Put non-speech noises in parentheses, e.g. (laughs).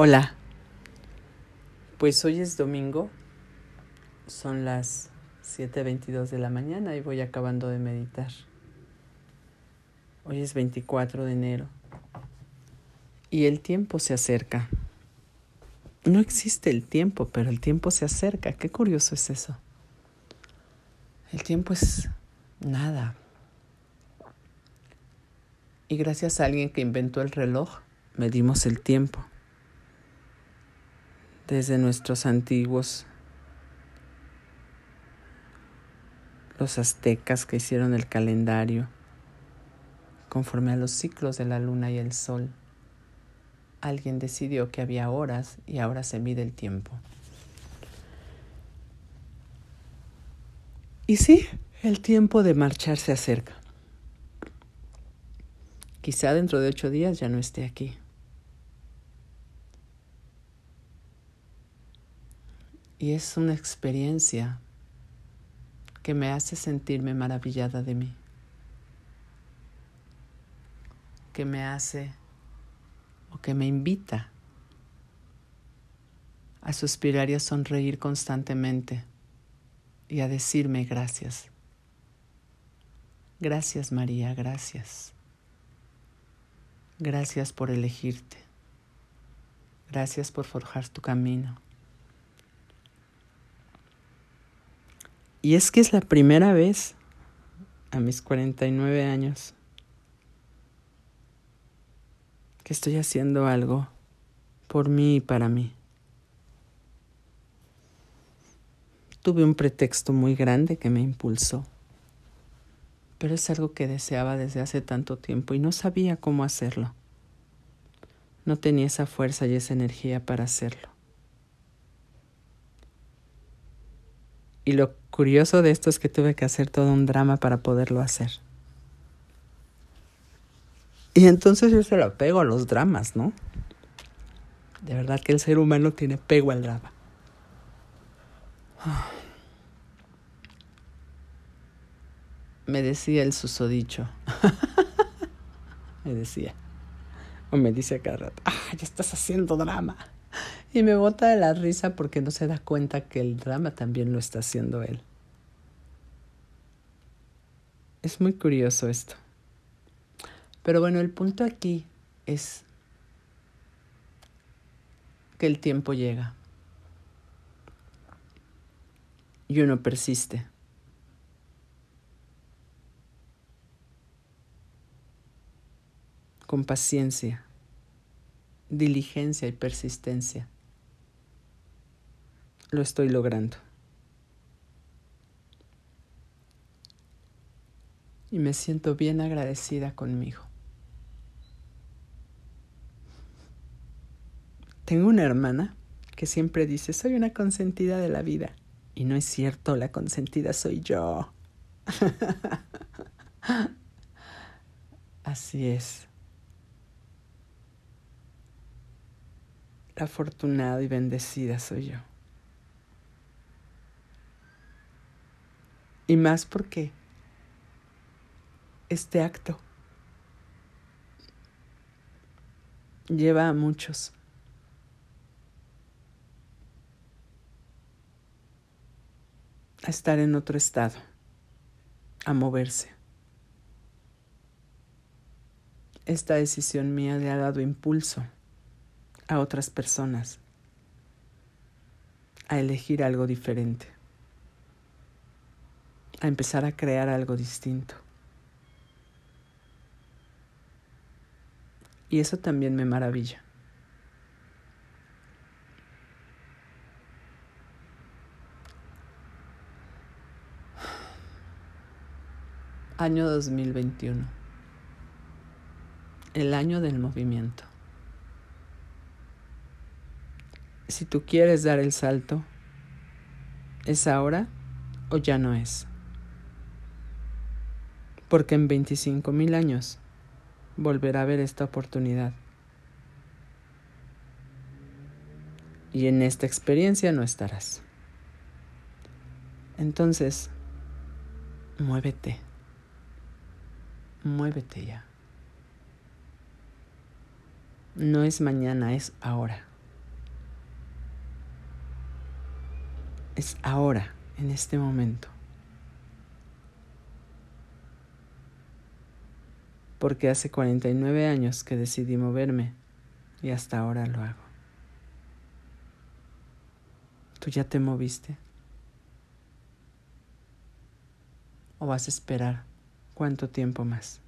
Hola. Pues hoy es domingo. Son las 7.22 de la mañana y voy acabando de meditar. Hoy es 24 de enero. Y el tiempo se acerca. No existe el tiempo, pero el tiempo se acerca. Qué curioso es eso. El tiempo es nada. Y gracias a alguien que inventó el reloj, medimos el tiempo desde nuestros antiguos, los aztecas que hicieron el calendario conforme a los ciclos de la luna y el sol. Alguien decidió que había horas y ahora se mide el tiempo. Y sí, el tiempo de marchar se acerca. Quizá dentro de ocho días ya no esté aquí. Y es una experiencia que me hace sentirme maravillada de mí, que me hace o que me invita a suspirar y a sonreír constantemente y a decirme gracias. Gracias María, gracias. Gracias por elegirte. Gracias por forjar tu camino. Y es que es la primera vez a mis 49 años que estoy haciendo algo por mí y para mí. Tuve un pretexto muy grande que me impulsó, pero es algo que deseaba desde hace tanto tiempo y no sabía cómo hacerlo. No tenía esa fuerza y esa energía para hacerlo. Y lo curioso de esto es que tuve que hacer todo un drama para poderlo hacer. Y entonces yo se lo apego a los dramas, ¿no? De verdad que el ser humano tiene pego al drama. (sighs) Me decía el susodicho. (laughs) me decía. O me dice cada rato, ah, ya estás haciendo drama. Y me bota de la risa porque no se da cuenta que el drama también lo está haciendo él. Es muy curioso esto. Pero bueno, el punto aquí es que el tiempo llega y uno persiste. Con paciencia, diligencia y persistencia lo estoy logrando. Y me siento bien agradecida conmigo. Tengo una hermana que siempre dice, soy una consentida de la vida. Y no es cierto, la consentida soy yo. (laughs) Así es. La afortunada y bendecida soy yo. Y más porque este acto lleva a muchos a estar en otro estado, a moverse. Esta decisión mía le ha dado impulso a otras personas a elegir algo diferente a empezar a crear algo distinto. Y eso también me maravilla. Año 2021. El año del movimiento. Si tú quieres dar el salto, ¿es ahora o ya no es? porque en 25 mil años volverá a ver esta oportunidad. Y en esta experiencia no estarás. Entonces, muévete. Muévete ya. No es mañana, es ahora. Es ahora, en este momento. Porque hace 49 años que decidí moverme y hasta ahora lo hago. ¿Tú ya te moviste? ¿O vas a esperar cuánto tiempo más?